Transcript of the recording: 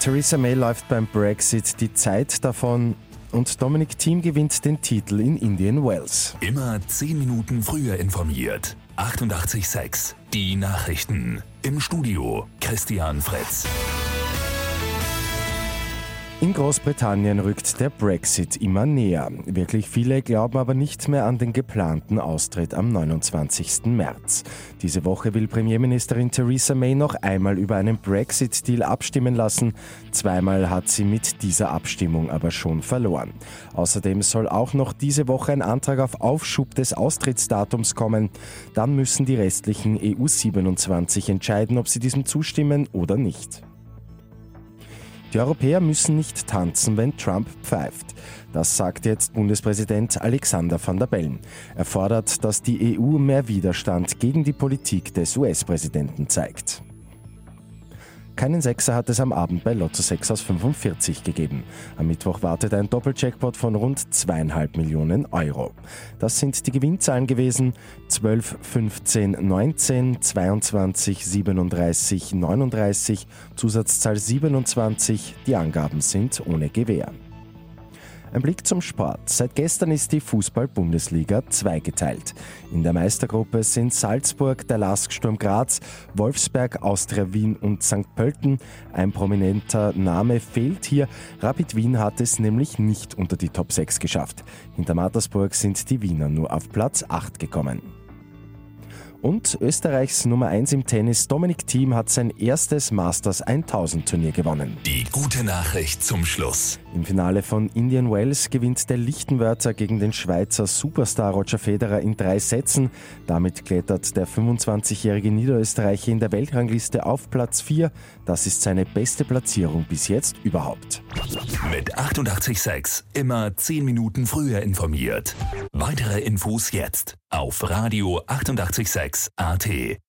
Theresa May läuft beim Brexit die Zeit davon und Dominic Thiem gewinnt den Titel in Indian Wells. Immer 10 Minuten früher informiert. 88.6 Die Nachrichten. Im Studio Christian Fretz. In Großbritannien rückt der Brexit immer näher. Wirklich viele glauben aber nicht mehr an den geplanten Austritt am 29. März. Diese Woche will Premierministerin Theresa May noch einmal über einen Brexit-Deal abstimmen lassen. Zweimal hat sie mit dieser Abstimmung aber schon verloren. Außerdem soll auch noch diese Woche ein Antrag auf Aufschub des Austrittsdatums kommen. Dann müssen die restlichen EU 27 entscheiden, ob sie diesem zustimmen oder nicht. Die Europäer müssen nicht tanzen, wenn Trump pfeift. Das sagt jetzt Bundespräsident Alexander van der Bellen. Er fordert, dass die EU mehr Widerstand gegen die Politik des US-Präsidenten zeigt. Keinen Sechser hat es am Abend bei Lotto 6 aus 45 gegeben. Am Mittwoch wartet ein Doppeljackpot von rund zweieinhalb Millionen Euro. Das sind die Gewinnzahlen gewesen 12, 15, 19, 22, 37, 39, Zusatzzahl 27. Die Angaben sind ohne Gewähr. Ein Blick zum Sport. Seit gestern ist die Fußball-Bundesliga zweigeteilt. In der Meistergruppe sind Salzburg, der Lask Sturm Graz, Wolfsberg, Austria Wien und St. Pölten. Ein prominenter Name fehlt hier. Rapid Wien hat es nämlich nicht unter die Top 6 geschafft. Hinter Mattersburg sind die Wiener nur auf Platz 8 gekommen. Und Österreichs Nummer 1 im Tennis Dominik Thiem hat sein erstes Masters 1000 Turnier gewonnen. Die gute Nachricht zum Schluss. Im Finale von Indian Wells gewinnt der Lichtenwörter gegen den Schweizer Superstar Roger Federer in drei Sätzen. Damit klettert der 25-jährige Niederösterreicher in der Weltrangliste auf Platz 4. Das ist seine beste Platzierung bis jetzt überhaupt. Mit 886 immer 10 Minuten früher informiert. Weitere Infos jetzt auf Radio 886 AT.